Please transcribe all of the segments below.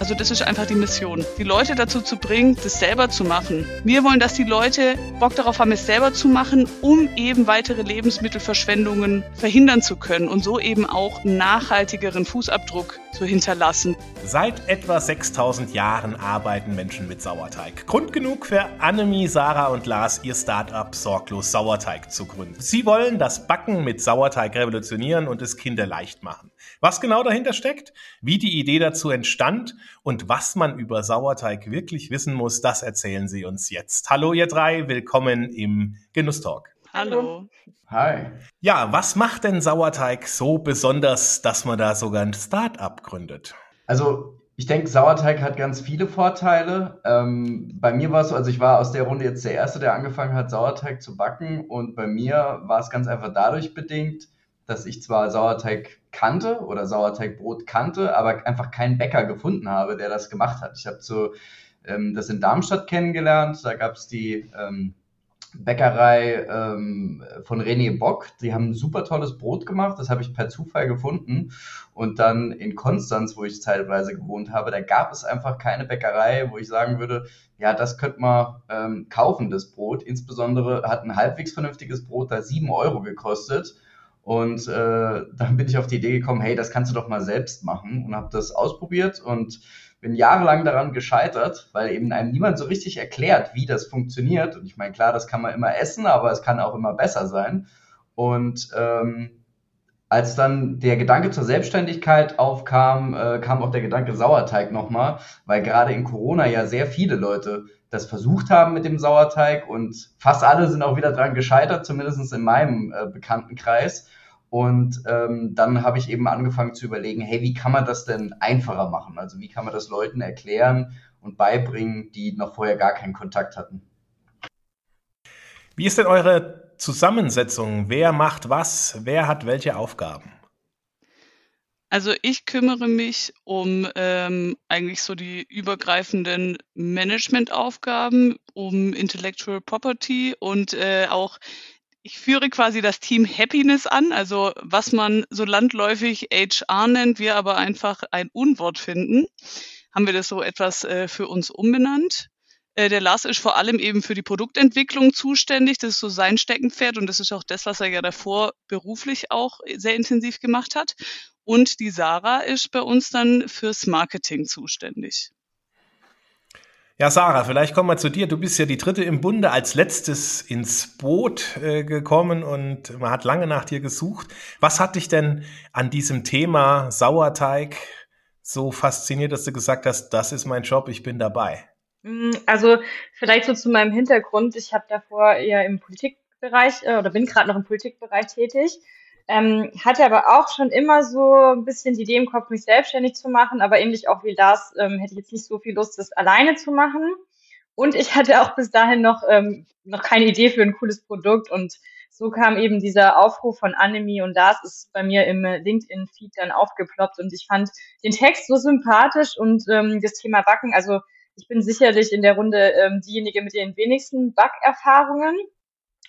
Also das ist einfach die Mission, die Leute dazu zu bringen, das selber zu machen. Wir wollen, dass die Leute Bock darauf haben, es selber zu machen, um eben weitere Lebensmittelverschwendungen verhindern zu können und so eben auch einen nachhaltigeren Fußabdruck zu hinterlassen. Seit etwa 6000 Jahren arbeiten Menschen mit Sauerteig. Grund genug für Annemie, Sarah und Lars, ihr Startup Sorglos Sauerteig zu gründen. Sie wollen das Backen mit Sauerteig revolutionieren und es kinderleicht machen. Was genau dahinter steckt, wie die Idee dazu entstand und was man über Sauerteig wirklich wissen muss, das erzählen sie uns jetzt. Hallo ihr drei, willkommen im Genusstalk. Hallo. Hi. Ja, was macht denn Sauerteig so besonders, dass man da sogar ein Start-up gründet? Also ich denke, Sauerteig hat ganz viele Vorteile. Ähm, bei mir war es so, also ich war aus der Runde jetzt der Erste, der angefangen hat, Sauerteig zu backen. Und bei mir war es ganz einfach dadurch bedingt, dass ich zwar Sauerteig kannte oder Sauerteigbrot kannte, aber einfach keinen Bäcker gefunden habe, der das gemacht hat. Ich habe so ähm, das in Darmstadt kennengelernt. Da gab es die ähm, Bäckerei ähm, von René Bock. Die haben ein super tolles Brot gemacht. Das habe ich per Zufall gefunden. Und dann in Konstanz, wo ich zeitweise gewohnt habe, da gab es einfach keine Bäckerei, wo ich sagen würde, ja, das könnte man ähm, kaufen, das Brot. Insbesondere hat ein halbwegs vernünftiges Brot da sieben Euro gekostet. Und äh, dann bin ich auf die Idee gekommen, hey, das kannst du doch mal selbst machen und habe das ausprobiert und bin jahrelang daran gescheitert, weil eben einem niemand so richtig erklärt, wie das funktioniert. Und ich meine, klar, das kann man immer essen, aber es kann auch immer besser sein. Und ähm, als dann der Gedanke zur Selbstständigkeit aufkam, äh, kam auch der Gedanke Sauerteig nochmal, weil gerade in Corona ja sehr viele Leute das versucht haben mit dem Sauerteig und fast alle sind auch wieder dran gescheitert, zumindest in meinem äh, Bekanntenkreis. Und ähm, dann habe ich eben angefangen zu überlegen, hey, wie kann man das denn einfacher machen? Also wie kann man das Leuten erklären und beibringen, die noch vorher gar keinen Kontakt hatten? Wie ist denn eure Zusammensetzung? Wer macht was? Wer hat welche Aufgaben? Also ich kümmere mich um ähm, eigentlich so die übergreifenden Managementaufgaben, um Intellectual Property und äh, auch ich führe quasi das Team Happiness an, also was man so landläufig HR nennt, wir aber einfach ein Unwort finden, haben wir das so etwas äh, für uns umbenannt. Äh, der Lars ist vor allem eben für die Produktentwicklung zuständig. Das ist so sein Steckenpferd und das ist auch das, was er ja davor beruflich auch sehr intensiv gemacht hat. Und die Sarah ist bei uns dann fürs Marketing zuständig. Ja, Sarah, vielleicht kommen wir zu dir. Du bist ja die dritte im Bunde als letztes ins Boot äh, gekommen und man hat lange nach dir gesucht. Was hat dich denn an diesem Thema Sauerteig so fasziniert, dass du gesagt hast, das ist mein Job, ich bin dabei? Mm, also vielleicht so zu meinem Hintergrund. Ich habe davor eher im Politikbereich äh, oder bin gerade noch im Politikbereich tätig ähm, hatte aber auch schon immer so ein bisschen die Idee im Kopf, mich selbstständig zu machen, aber ähnlich auch wie das ähm, hätte ich jetzt nicht so viel Lust, das alleine zu machen. Und ich hatte auch bis dahin noch, ähm, noch keine Idee für ein cooles Produkt und so kam eben dieser Aufruf von Annemie und das ist bei mir im LinkedIn-Feed dann aufgeploppt und ich fand den Text so sympathisch und ähm, das Thema Backen, also ich bin sicherlich in der Runde ähm, diejenige mit den wenigsten Backerfahrungen.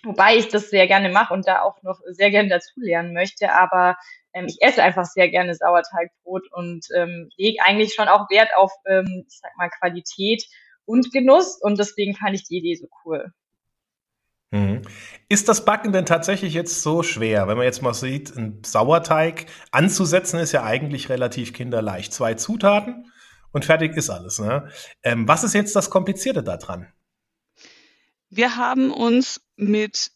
Wobei ich das sehr gerne mache und da auch noch sehr gerne dazulernen möchte. Aber ähm, ich esse einfach sehr gerne Sauerteigbrot und ähm, lege eigentlich schon auch Wert auf, ähm, ich sag mal, Qualität und Genuss. Und deswegen fand ich die Idee so cool. Mhm. Ist das Backen denn tatsächlich jetzt so schwer? Wenn man jetzt mal sieht, ein Sauerteig anzusetzen ist ja eigentlich relativ kinderleicht. Zwei Zutaten und fertig ist alles. Ne? Ähm, was ist jetzt das Komplizierte daran? Wir haben uns mit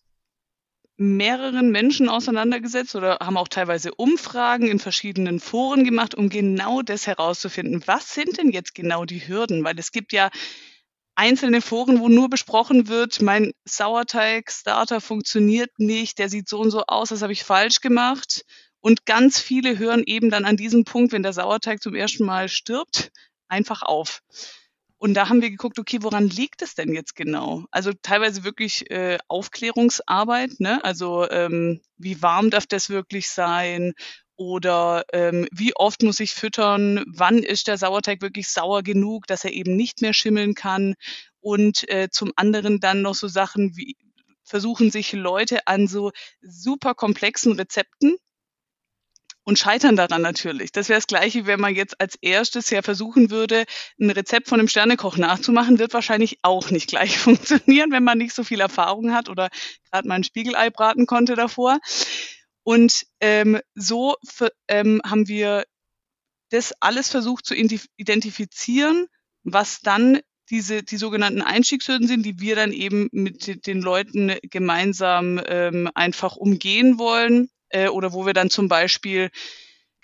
mehreren Menschen auseinandergesetzt oder haben auch teilweise Umfragen in verschiedenen Foren gemacht, um genau das herauszufinden. Was sind denn jetzt genau die Hürden? Weil es gibt ja einzelne Foren, wo nur besprochen wird, mein Sauerteig-Starter funktioniert nicht, der sieht so und so aus, das habe ich falsch gemacht. Und ganz viele hören eben dann an diesem Punkt, wenn der Sauerteig zum ersten Mal stirbt, einfach auf. Und da haben wir geguckt, okay, woran liegt es denn jetzt genau? Also teilweise wirklich äh, Aufklärungsarbeit, ne? Also ähm, wie warm darf das wirklich sein? Oder ähm, wie oft muss ich füttern? Wann ist der Sauerteig wirklich sauer genug, dass er eben nicht mehr schimmeln kann? Und äh, zum anderen dann noch so Sachen wie versuchen sich Leute an so super komplexen Rezepten und scheitern daran natürlich. Das wäre das Gleiche, wenn man jetzt als erstes ja versuchen würde, ein Rezept von einem Sternekoch nachzumachen, wird wahrscheinlich auch nicht gleich funktionieren, wenn man nicht so viel Erfahrung hat oder gerade mal ein Spiegelei braten konnte davor. Und ähm, so ähm, haben wir das alles versucht zu identifizieren, was dann diese die sogenannten Einstiegshürden sind, die wir dann eben mit den Leuten gemeinsam ähm, einfach umgehen wollen äh, oder wo wir dann zum Beispiel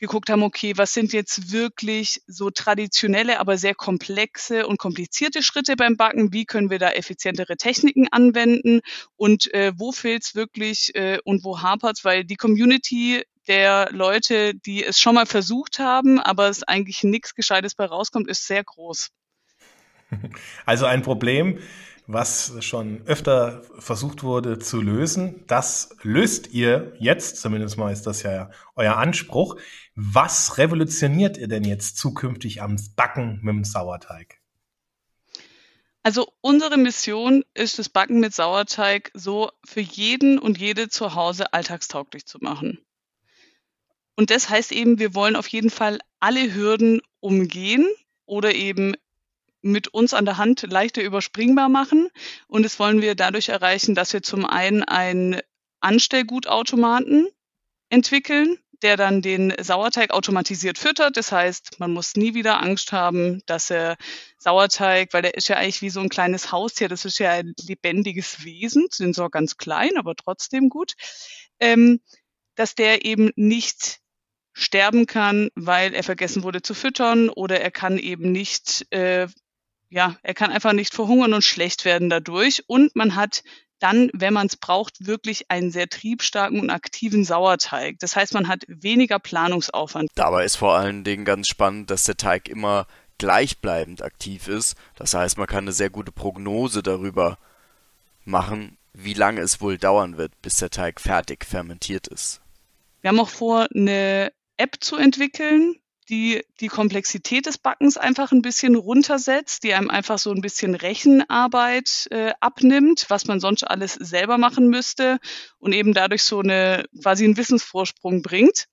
geguckt haben, okay, was sind jetzt wirklich so traditionelle, aber sehr komplexe und komplizierte Schritte beim Backen? Wie können wir da effizientere Techniken anwenden? Und äh, wo fehlt's wirklich äh, und wo hapert's? Weil die Community der Leute, die es schon mal versucht haben, aber es eigentlich nichts Gescheites bei rauskommt, ist sehr groß. Also ein Problem, was schon öfter versucht wurde zu lösen. Das löst ihr jetzt, zumindest mal ist das ja euer Anspruch. Was revolutioniert ihr denn jetzt zukünftig am Backen mit dem Sauerteig? Also unsere Mission ist, das Backen mit Sauerteig so für jeden und jede zu Hause alltagstauglich zu machen. Und das heißt eben, wir wollen auf jeden Fall alle Hürden umgehen oder eben mit uns an der Hand leichter überspringbar machen. Und das wollen wir dadurch erreichen, dass wir zum einen einen Anstellgutautomaten entwickeln, der dann den Sauerteig automatisiert füttert. Das heißt, man muss nie wieder Angst haben, dass er Sauerteig, weil der ist ja eigentlich wie so ein kleines Haustier, das ist ja ein lebendiges Wesen, sind zwar ganz klein, aber trotzdem gut, ähm, dass der eben nicht sterben kann, weil er vergessen wurde zu füttern oder er kann eben nicht äh, ja, er kann einfach nicht verhungern und schlecht werden dadurch. Und man hat dann, wenn man es braucht, wirklich einen sehr triebstarken und aktiven Sauerteig. Das heißt, man hat weniger Planungsaufwand. Dabei ist vor allen Dingen ganz spannend, dass der Teig immer gleichbleibend aktiv ist. Das heißt, man kann eine sehr gute Prognose darüber machen, wie lange es wohl dauern wird, bis der Teig fertig fermentiert ist. Wir haben auch vor, eine App zu entwickeln, die die Komplexität des Backens einfach ein bisschen runtersetzt, die einem einfach so ein bisschen Rechenarbeit äh, abnimmt, was man sonst alles selber machen müsste und eben dadurch so eine quasi einen Wissensvorsprung bringt.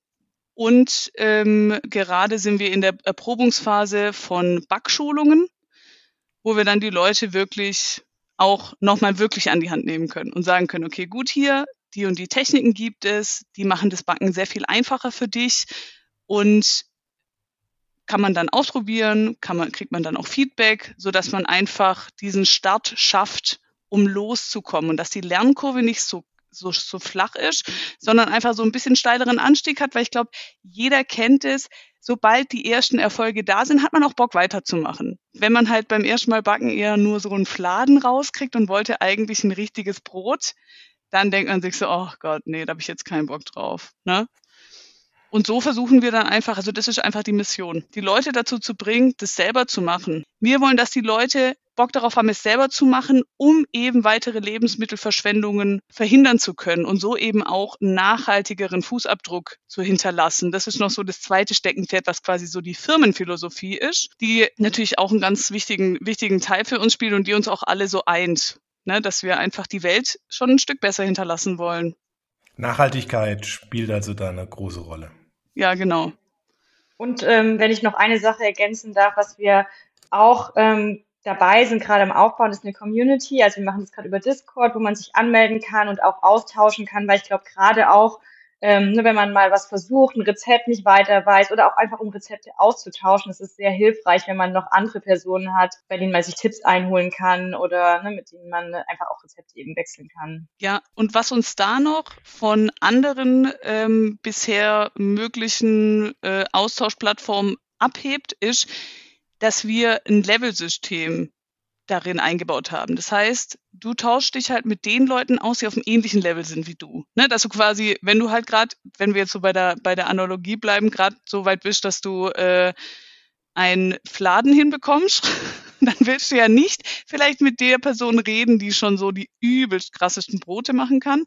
Und ähm, gerade sind wir in der Erprobungsphase von Backschulungen, wo wir dann die Leute wirklich auch nochmal wirklich an die Hand nehmen können und sagen können, okay, gut hier, die und die Techniken gibt es, die machen das Backen sehr viel einfacher für dich. Und kann man dann ausprobieren, kann man, kriegt man dann auch Feedback, so dass man einfach diesen Start schafft, um loszukommen und dass die Lernkurve nicht so so, so flach ist, sondern einfach so ein bisschen steileren Anstieg hat, weil ich glaube, jeder kennt es, sobald die ersten Erfolge da sind, hat man auch Bock weiterzumachen. Wenn man halt beim ersten Mal backen eher nur so einen Fladen rauskriegt und wollte eigentlich ein richtiges Brot, dann denkt man sich so, oh Gott, nee, da habe ich jetzt keinen Bock drauf. Ne? Und so versuchen wir dann einfach, also das ist einfach die Mission, die Leute dazu zu bringen, das selber zu machen. Wir wollen, dass die Leute Bock darauf haben, es selber zu machen, um eben weitere Lebensmittelverschwendungen verhindern zu können und so eben auch nachhaltigeren Fußabdruck zu hinterlassen. Das ist noch so das zweite Steckenpferd, was quasi so die Firmenphilosophie ist, die natürlich auch einen ganz wichtigen, wichtigen Teil für uns spielt und die uns auch alle so eint, ne, dass wir einfach die Welt schon ein Stück besser hinterlassen wollen. Nachhaltigkeit spielt also da eine große Rolle. Ja, genau. Und ähm, wenn ich noch eine Sache ergänzen darf, was wir auch ähm, dabei sind, gerade im Aufbauen, ist eine Community. Also wir machen das gerade über Discord, wo man sich anmelden kann und auch austauschen kann, weil ich glaube, gerade auch ähm, ne, wenn man mal was versucht, ein Rezept nicht weiter weiß oder auch einfach um Rezepte auszutauschen, das ist sehr hilfreich, wenn man noch andere Personen hat, bei denen man sich Tipps einholen kann oder ne, mit denen man einfach auch Rezepte eben wechseln kann. Ja, und was uns da noch von anderen ähm, bisher möglichen äh, Austauschplattformen abhebt, ist, dass wir ein Level-System darin eingebaut haben. Das heißt, du tauschst dich halt mit den Leuten aus, die auf einem ähnlichen Level sind wie du. Ne? Dass du quasi, wenn du halt gerade, wenn wir jetzt so bei der, bei der Analogie bleiben, gerade so weit bist, dass du äh, ein Fladen hinbekommst, dann willst du ja nicht vielleicht mit der Person reden, die schon so die übelst krassesten Brote machen kann,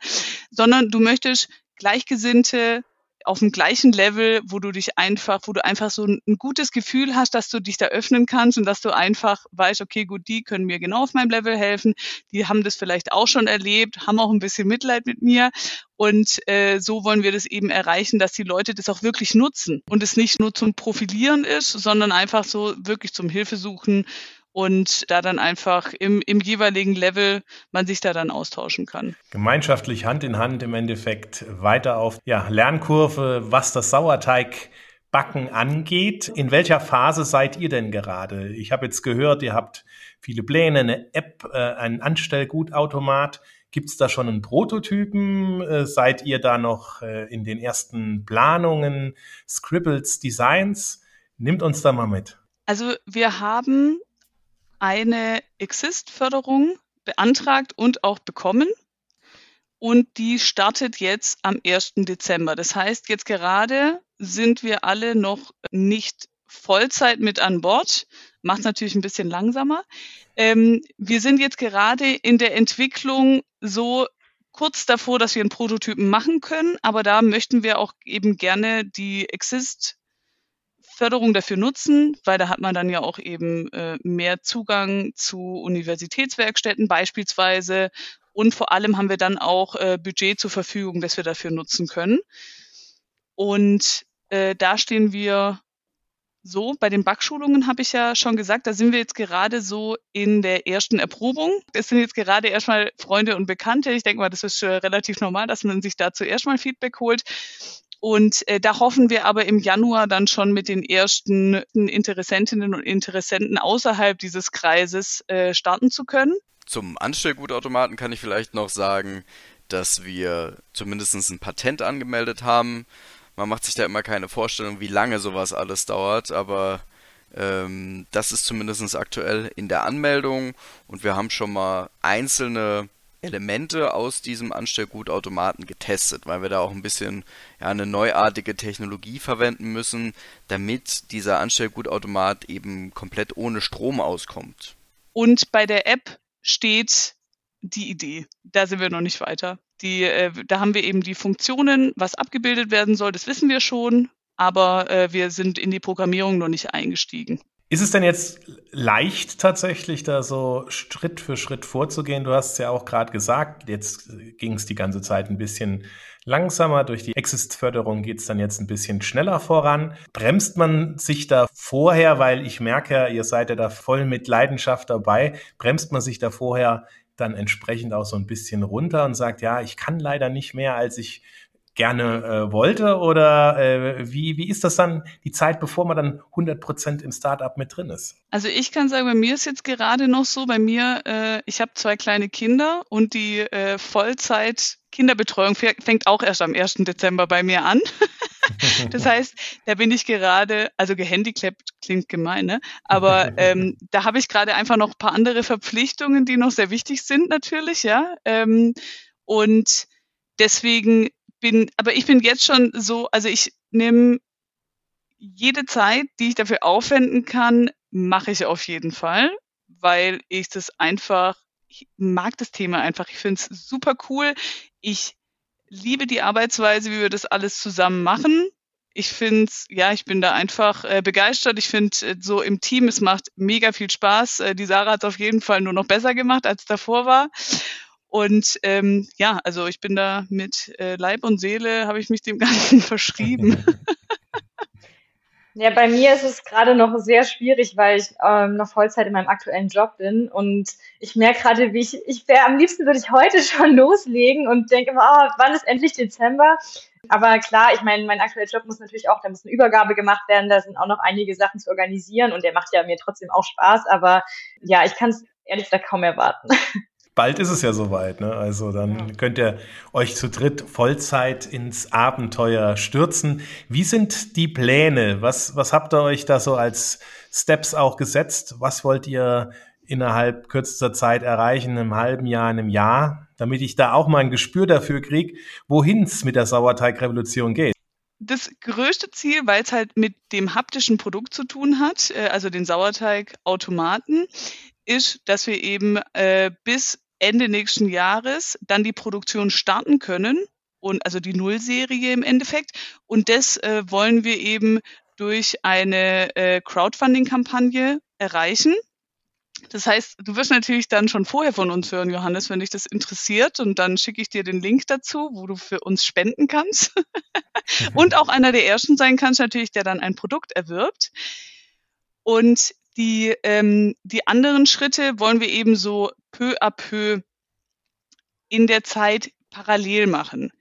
sondern du möchtest Gleichgesinnte auf dem gleichen Level, wo du dich einfach, wo du einfach so ein, gutes Gefühl hast, dass du dich da öffnen kannst und dass du einfach weißt, okay, gut, die können mir genau auf meinem Level helfen, die haben das vielleicht auch schon erlebt, haben auch ein bisschen Mitleid mit mir. Und äh, so wollen wir das eben erreichen, dass die Leute das auch wirklich nutzen und es nicht nur zum Profilieren ist, sondern einfach so wirklich zum Hilfesuchen und da dann einfach im, im jeweiligen Level man sich da dann austauschen kann. Gemeinschaftlich Hand in Hand im Endeffekt weiter auf ja, Lernkurve, was das Sauerteigbacken angeht. In welcher Phase seid ihr denn gerade? Ich habe jetzt gehört, ihr habt viele Pläne, eine App, äh, ein Anstellgutautomat. Gibt es da schon einen Prototypen? Äh, seid ihr da noch äh, in den ersten Planungen, Scribbles, Designs? Nimmt uns da mal mit. Also wir haben eine Exist-Förderung beantragt und auch bekommen. Und die startet jetzt am 1. Dezember. Das heißt, jetzt gerade sind wir alle noch nicht Vollzeit mit an Bord. Macht natürlich ein bisschen langsamer. Ähm, wir sind jetzt gerade in der Entwicklung so kurz davor, dass wir einen Prototypen machen können, aber da möchten wir auch eben gerne die Exist Förderung dafür nutzen, weil da hat man dann ja auch eben äh, mehr Zugang zu Universitätswerkstätten beispielsweise. Und vor allem haben wir dann auch äh, Budget zur Verfügung, das wir dafür nutzen können. Und äh, da stehen wir so, bei den Backschulungen habe ich ja schon gesagt, da sind wir jetzt gerade so in der ersten Erprobung. Es sind jetzt gerade erstmal Freunde und Bekannte. Ich denke mal, das ist äh, relativ normal, dass man sich da zuerst mal Feedback holt. Und äh, da hoffen wir aber im Januar dann schon mit den ersten Interessentinnen und Interessenten außerhalb dieses Kreises äh, starten zu können. Zum Anstellgutautomaten kann ich vielleicht noch sagen, dass wir zumindest ein Patent angemeldet haben. Man macht sich da immer keine Vorstellung, wie lange sowas alles dauert, aber ähm, das ist zumindest aktuell in der Anmeldung und wir haben schon mal einzelne Elemente aus diesem Anstellgutautomaten getestet, weil wir da auch ein bisschen ja, eine neuartige Technologie verwenden müssen, damit dieser Anstellgutautomat eben komplett ohne Strom auskommt. Und bei der App steht die Idee. Da sind wir noch nicht weiter. Die, äh, da haben wir eben die Funktionen, was abgebildet werden soll, das wissen wir schon, aber äh, wir sind in die Programmierung noch nicht eingestiegen. Ist es denn jetzt leicht tatsächlich, da so Schritt für Schritt vorzugehen? Du hast es ja auch gerade gesagt, jetzt ging es die ganze Zeit ein bisschen langsamer. Durch die Exist-Förderung geht es dann jetzt ein bisschen schneller voran. Bremst man sich da vorher, weil ich merke, ja, ihr seid ja da voll mit Leidenschaft dabei, bremst man sich da vorher dann entsprechend auch so ein bisschen runter und sagt, ja, ich kann leider nicht mehr, als ich gerne äh, wollte? Oder äh, wie, wie ist das dann die Zeit, bevor man dann 100 Prozent im Startup mit drin ist? Also ich kann sagen, bei mir ist jetzt gerade noch so, bei mir, äh, ich habe zwei kleine Kinder und die äh, Vollzeit Kinderbetreuung fängt auch erst am 1. Dezember bei mir an. das heißt, da bin ich gerade, also gehandicapt klingt gemein, ne? aber ähm, da habe ich gerade einfach noch ein paar andere Verpflichtungen, die noch sehr wichtig sind natürlich, ja. Ähm, und deswegen bin, aber ich bin jetzt schon so, also ich nehme jede Zeit, die ich dafür aufwenden kann, mache ich auf jeden Fall, weil ich das einfach, ich mag das Thema einfach. Ich finde es super cool. Ich liebe die Arbeitsweise, wie wir das alles zusammen machen. Ich finde es, ja, ich bin da einfach äh, begeistert. Ich finde äh, so im Team, es macht mega viel Spaß. Äh, die Sarah hat es auf jeden Fall nur noch besser gemacht, als davor war. Und ähm, ja, also ich bin da mit äh, Leib und Seele, habe ich mich dem Ganzen verschrieben. Ja, bei mir ist es gerade noch sehr schwierig, weil ich ähm, noch Vollzeit in meinem aktuellen Job bin und ich merke gerade, wie ich, ich wäre am liebsten würde ich heute schon loslegen und denke immer, oh, wann ist endlich Dezember? Aber klar, ich meine, mein aktueller Job muss natürlich auch, da muss eine Übergabe gemacht werden, da sind auch noch einige Sachen zu organisieren und der macht ja mir trotzdem auch Spaß, aber ja, ich kann es ehrlich gesagt kaum erwarten. Bald ist es ja soweit, ne? Also dann ja. könnt ihr euch zu dritt Vollzeit ins Abenteuer stürzen. Wie sind die Pläne? Was, was habt ihr euch da so als Steps auch gesetzt? Was wollt ihr innerhalb kürzester Zeit erreichen, einem halben Jahr, einem Jahr, damit ich da auch mal ein Gespür dafür kriege, wohin es mit der Sauerteigrevolution geht? Das größte Ziel, weil es halt mit dem haptischen Produkt zu tun hat, äh, also den Sauerteigautomaten, ist, dass wir eben äh, bis Ende nächsten Jahres dann die Produktion starten können und also die Nullserie im Endeffekt. Und das äh, wollen wir eben durch eine äh, Crowdfunding-Kampagne erreichen. Das heißt, du wirst natürlich dann schon vorher von uns hören, Johannes, wenn dich das interessiert. Und dann schicke ich dir den Link dazu, wo du für uns spenden kannst. und auch einer der ersten sein kannst, natürlich, der dann ein Produkt erwirbt. Und die, ähm, die anderen Schritte wollen wir eben so peu à peu in der Zeit parallel machen.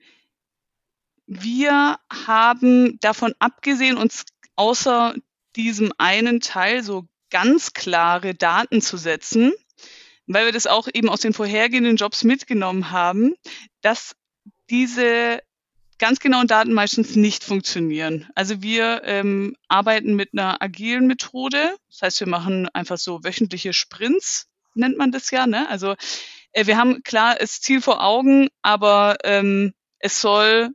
Wir haben davon abgesehen, uns außer diesem einen Teil so ganz klare Daten zu setzen, weil wir das auch eben aus den vorhergehenden Jobs mitgenommen haben, dass diese ganz genauen Daten meistens nicht funktionieren. Also wir ähm, arbeiten mit einer agilen Methode. Das heißt, wir machen einfach so wöchentliche Sprints, nennt man das ja. Ne? Also äh, wir haben klar das Ziel vor Augen, aber ähm, es soll,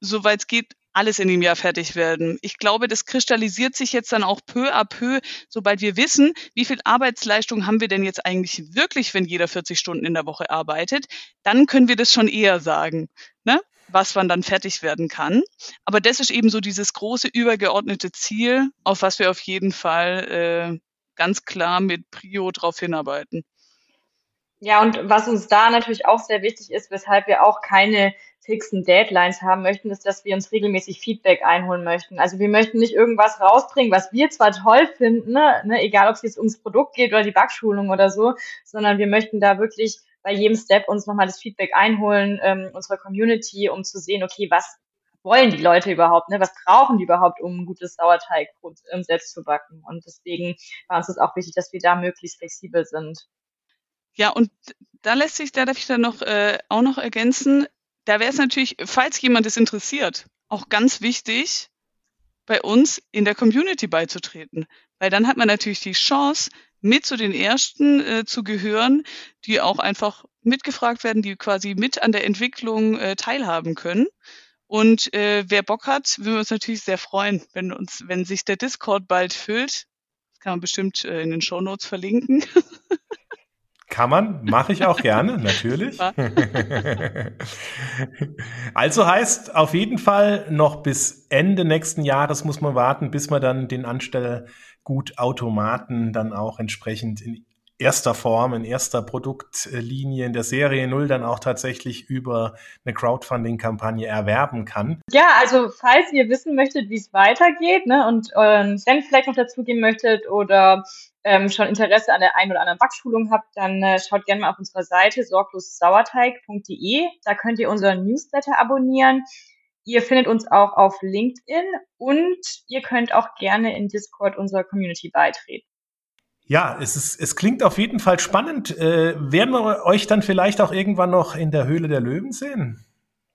soweit es geht, alles in dem Jahr fertig werden. Ich glaube, das kristallisiert sich jetzt dann auch peu à peu, sobald wir wissen, wie viel Arbeitsleistung haben wir denn jetzt eigentlich wirklich, wenn jeder 40 Stunden in der Woche arbeitet, dann können wir das schon eher sagen, ne? was wann dann fertig werden kann. Aber das ist eben so dieses große übergeordnete Ziel, auf was wir auf jeden Fall äh, ganz klar mit Prio drauf hinarbeiten. Ja, und was uns da natürlich auch sehr wichtig ist, weshalb wir auch keine fixen Deadlines haben möchten, ist, dass wir uns regelmäßig Feedback einholen möchten. Also wir möchten nicht irgendwas rausbringen, was wir zwar toll finden, ne, ne, egal ob es jetzt ums Produkt geht oder die Backschulung oder so, sondern wir möchten da wirklich bei jedem Step uns nochmal das Feedback einholen, ähm, unserer Community, um zu sehen, okay, was wollen die Leute überhaupt, ne? was brauchen die überhaupt, um ein gutes Sauerteigbrot ähm, selbst zu backen. Und deswegen war uns das auch wichtig, dass wir da möglichst flexibel sind. Ja, und da lässt sich, da darf ich dann noch äh, auch noch ergänzen, da wäre es natürlich, falls jemand es interessiert, auch ganz wichtig, bei uns in der Community beizutreten. Weil dann hat man natürlich die Chance, mit zu den ersten äh, zu gehören, die auch einfach mitgefragt werden, die quasi mit an der Entwicklung äh, teilhaben können. Und äh, wer Bock hat, würden wir uns natürlich sehr freuen, wenn uns, wenn sich der Discord bald füllt. Das kann man bestimmt äh, in den Show Notes verlinken. Kann man, mache ich auch gerne, natürlich. also heißt auf jeden Fall noch bis Ende nächsten Jahres muss man warten, bis man dann den Anstellgutautomaten dann auch entsprechend in erster Form, in erster Produktlinie in der Serie Null dann auch tatsächlich über eine Crowdfunding-Kampagne erwerben kann. Ja, also falls ihr wissen möchtet, wie es weitergeht ne, und euren Senf vielleicht noch dazugeben möchtet oder ähm, schon Interesse an der einen oder anderen Backschulung habt, dann äh, schaut gerne mal auf unserer Seite sorglossauerteig.de. Da könnt ihr unseren Newsletter abonnieren. Ihr findet uns auch auf LinkedIn und ihr könnt auch gerne in Discord unserer Community beitreten. Ja, es, ist, es klingt auf jeden Fall spannend. Äh, werden wir euch dann vielleicht auch irgendwann noch in der Höhle der Löwen sehen?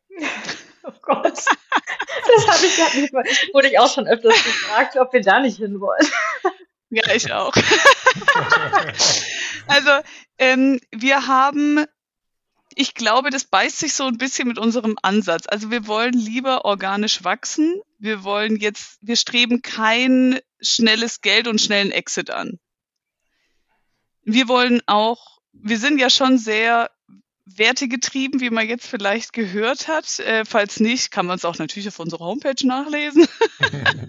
oh Gott. Das habe ich gerade nicht mal. Wurde ich auch schon öfters gefragt, ob wir da nicht hinwollen. Ja, ich auch. also, ähm, wir haben ich glaube, das beißt sich so ein bisschen mit unserem Ansatz. Also wir wollen lieber organisch wachsen. Wir wollen jetzt, wir streben kein schnelles Geld und schnellen Exit an wir wollen auch, wir sind ja schon sehr wertegetrieben, wie man jetzt vielleicht gehört hat. Äh, falls nicht, kann man es auch natürlich auf unserer Homepage nachlesen.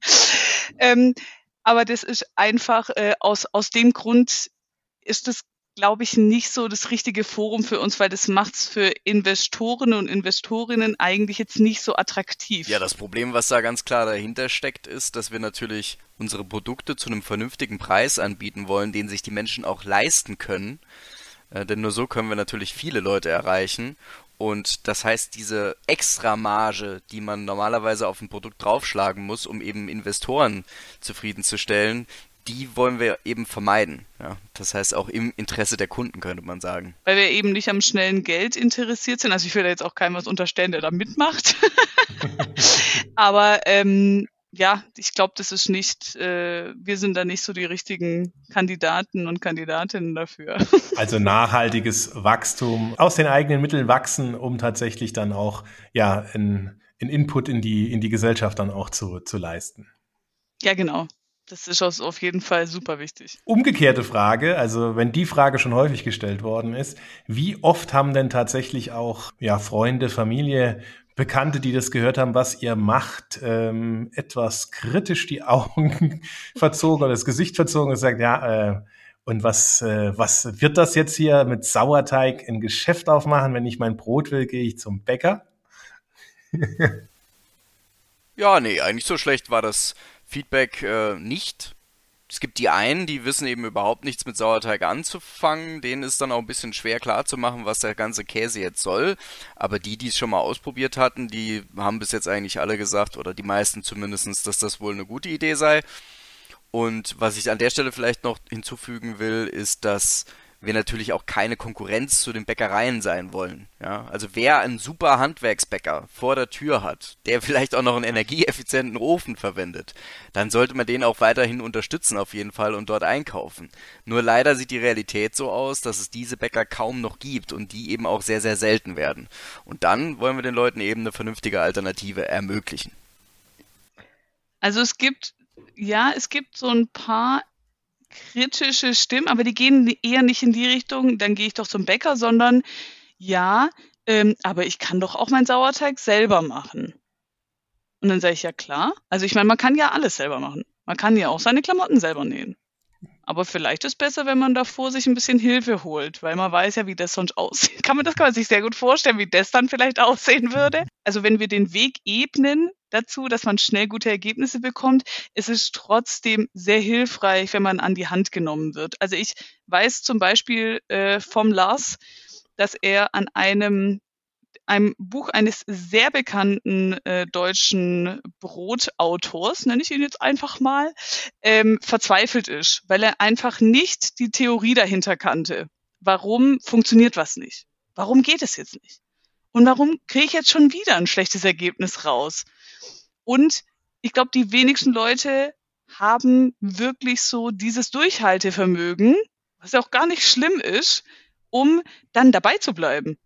ähm, aber das ist einfach äh, aus, aus dem Grund ist es glaube ich, nicht so das richtige Forum für uns, weil das macht es für Investoren und Investorinnen eigentlich jetzt nicht so attraktiv. Ja, das Problem, was da ganz klar dahinter steckt, ist, dass wir natürlich unsere Produkte zu einem vernünftigen Preis anbieten wollen, den sich die Menschen auch leisten können. Äh, denn nur so können wir natürlich viele Leute erreichen. Und das heißt, diese Extramarge, die man normalerweise auf ein Produkt draufschlagen muss, um eben Investoren zufriedenzustellen, die wollen wir eben vermeiden. Ja, das heißt auch im Interesse der Kunden, könnte man sagen. Weil wir eben nicht am schnellen Geld interessiert sind. Also ich will da jetzt auch keinem was unterstellen, der da mitmacht. Aber ähm, ja, ich glaube, das ist nicht, äh, wir sind da nicht so die richtigen Kandidaten und Kandidatinnen dafür. Also nachhaltiges Wachstum, aus den eigenen Mitteln wachsen, um tatsächlich dann auch ja ein, ein Input in die, in die Gesellschaft dann auch zu, zu leisten. Ja, genau. Das ist auf jeden Fall super wichtig. Umgekehrte Frage, also wenn die Frage schon häufig gestellt worden ist, wie oft haben denn tatsächlich auch ja, Freunde, Familie, Bekannte, die das gehört haben, was ihr macht, ähm, etwas kritisch die Augen verzogen oder das Gesicht verzogen und gesagt, ja, äh, und was, äh, was wird das jetzt hier mit Sauerteig ein Geschäft aufmachen? Wenn ich mein Brot will, gehe ich zum Bäcker. ja, nee, eigentlich so schlecht war das Feedback äh, nicht. Es gibt die einen, die wissen eben überhaupt nichts mit Sauerteig anzufangen. Denen ist dann auch ein bisschen schwer klarzumachen, was der ganze Käse jetzt soll. Aber die, die es schon mal ausprobiert hatten, die haben bis jetzt eigentlich alle gesagt, oder die meisten zumindest, dass das wohl eine gute Idee sei. Und was ich an der Stelle vielleicht noch hinzufügen will, ist, dass wir natürlich auch keine Konkurrenz zu den Bäckereien sein wollen. Ja? Also wer einen super Handwerksbäcker vor der Tür hat, der vielleicht auch noch einen energieeffizienten Ofen verwendet, dann sollte man den auch weiterhin unterstützen auf jeden Fall und dort einkaufen. Nur leider sieht die Realität so aus, dass es diese Bäcker kaum noch gibt und die eben auch sehr, sehr selten werden. Und dann wollen wir den Leuten eben eine vernünftige Alternative ermöglichen. Also es gibt ja, es gibt so ein paar kritische Stimmen, aber die gehen eher nicht in die Richtung, dann gehe ich doch zum Bäcker, sondern ja, ähm, aber ich kann doch auch meinen Sauerteig selber machen. Und dann sage ich, ja klar. Also ich meine, man kann ja alles selber machen. Man kann ja auch seine Klamotten selber nähen. Aber vielleicht ist besser, wenn man davor sich ein bisschen Hilfe holt, weil man weiß ja, wie das sonst aussieht. Kann man das kann man sich sehr gut vorstellen, wie das dann vielleicht aussehen würde. Also wenn wir den Weg ebnen dazu, dass man schnell gute Ergebnisse bekommt, ist es trotzdem sehr hilfreich, wenn man an die Hand genommen wird. Also ich weiß zum Beispiel äh, vom Lars, dass er an einem einem Buch eines sehr bekannten äh, deutschen Brotautors, nenne ich ihn jetzt einfach mal, ähm, verzweifelt ist, weil er einfach nicht die Theorie dahinter kannte. Warum funktioniert was nicht? Warum geht es jetzt nicht? Und warum kriege ich jetzt schon wieder ein schlechtes Ergebnis raus? Und ich glaube, die wenigsten Leute haben wirklich so dieses Durchhaltevermögen, was ja auch gar nicht schlimm ist, um dann dabei zu bleiben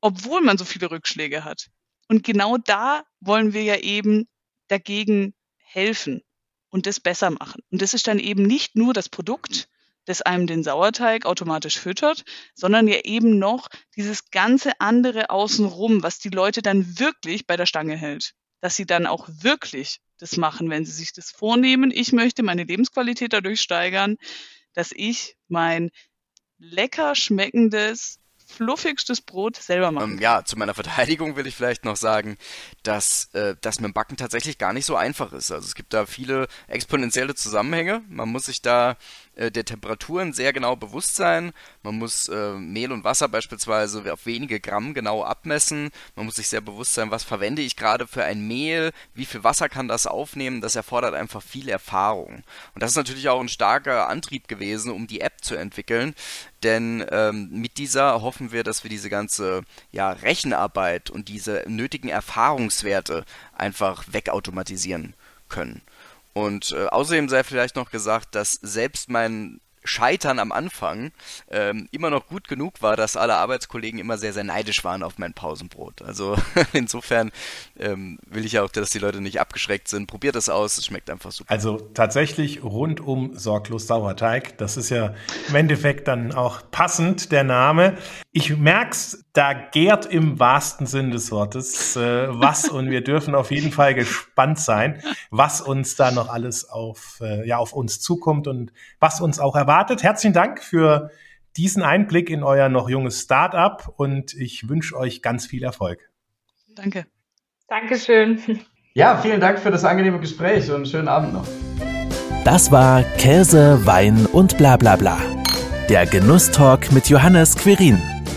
obwohl man so viele Rückschläge hat. Und genau da wollen wir ja eben dagegen helfen und das besser machen. Und das ist dann eben nicht nur das Produkt, das einem den Sauerteig automatisch füttert, sondern ja eben noch dieses ganze andere außenrum, was die Leute dann wirklich bei der Stange hält. Dass sie dann auch wirklich das machen, wenn sie sich das vornehmen. Ich möchte meine Lebensqualität dadurch steigern, dass ich mein lecker schmeckendes, fluffigstes Brot selber machen. Ähm, ja, zu meiner Verteidigung will ich vielleicht noch sagen, dass äh, das mit dem Backen tatsächlich gar nicht so einfach ist. Also es gibt da viele exponentielle Zusammenhänge. Man muss sich da äh, der Temperaturen sehr genau bewusst sein. Man muss äh, Mehl und Wasser beispielsweise auf wenige Gramm genau abmessen. Man muss sich sehr bewusst sein, was verwende ich gerade für ein Mehl, wie viel Wasser kann das aufnehmen. Das erfordert einfach viel Erfahrung. Und das ist natürlich auch ein starker Antrieb gewesen, um die App zu entwickeln. Denn ähm, mit dieser hoffen wir, dass wir diese ganze ja, Rechenarbeit und diese nötigen Erfahrungswerte einfach wegautomatisieren können. Und äh, außerdem sei vielleicht noch gesagt, dass selbst mein Scheitern am Anfang ähm, immer noch gut genug war, dass alle Arbeitskollegen immer sehr, sehr neidisch waren auf mein Pausenbrot. Also insofern ähm, will ich auch, dass die Leute nicht abgeschreckt sind. Probiert es aus, es schmeckt einfach super. Also tatsächlich rundum sorglos Sauerteig. Das ist ja im Endeffekt dann auch passend, der Name. Ich merk's, da gärt im wahrsten Sinn des Wortes äh, was und wir dürfen auf jeden Fall gespannt sein, was uns da noch alles auf, äh, ja, auf uns zukommt und was uns auch erwartet erwartet. Herzlichen Dank für diesen Einblick in euer noch junges Startup und ich wünsche euch ganz viel Erfolg. Danke. Dankeschön. Ja, vielen Dank für das angenehme Gespräch und einen schönen Abend noch. Das war Käse, Wein und bla bla bla. Der Genusstalk mit Johannes Quirin.